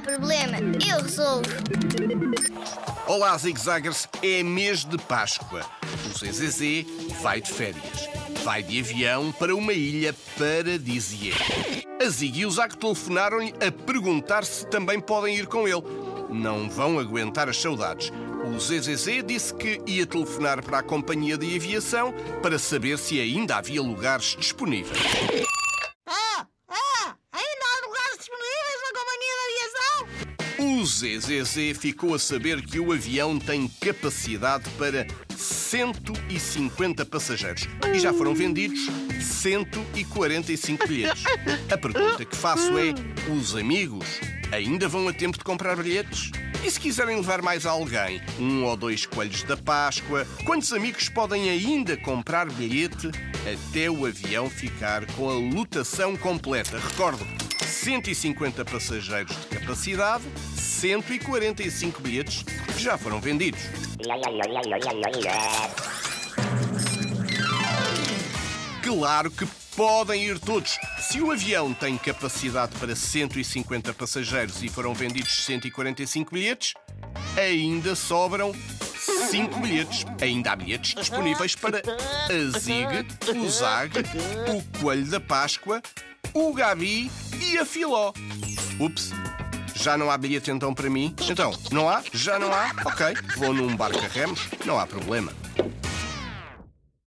problema, eu resolvo. Olá, zigzaggers, é mês de Páscoa. O ZZZ vai de férias. Vai de avião para uma ilha paradisíaca. A Zig e o Zag telefonaram-lhe a perguntar se também podem ir com ele. Não vão aguentar as saudades. O ZZZ disse que ia telefonar para a companhia de aviação para saber se ainda havia lugares disponíveis. Ah, ah, ainda há lugares disponíveis na companhia de aviação? O ZZZ ficou a saber que o avião tem capacidade para 150 passageiros e já foram vendidos 145 bilhetes. A pergunta que faço é: os amigos ainda vão a tempo de comprar bilhetes? E se quiserem levar mais alguém, um ou dois coelhos da Páscoa, quantos amigos podem ainda comprar bilhete até o avião ficar com a lotação completa? Recordo, 150 passageiros de capacidade, 145 bilhetes que já foram vendidos. Claro que podem ir todos. Se o avião tem capacidade para 150 passageiros e foram vendidos 145 bilhetes, ainda sobram 5 bilhetes. Ainda há bilhetes disponíveis para a Zig, o Zag, o Coelho da Páscoa, o Gabi e a Filó. Ups, já não há bilhete então para mim? Então, não há? Já não há? Ok, vou num barco a remos, não há problema.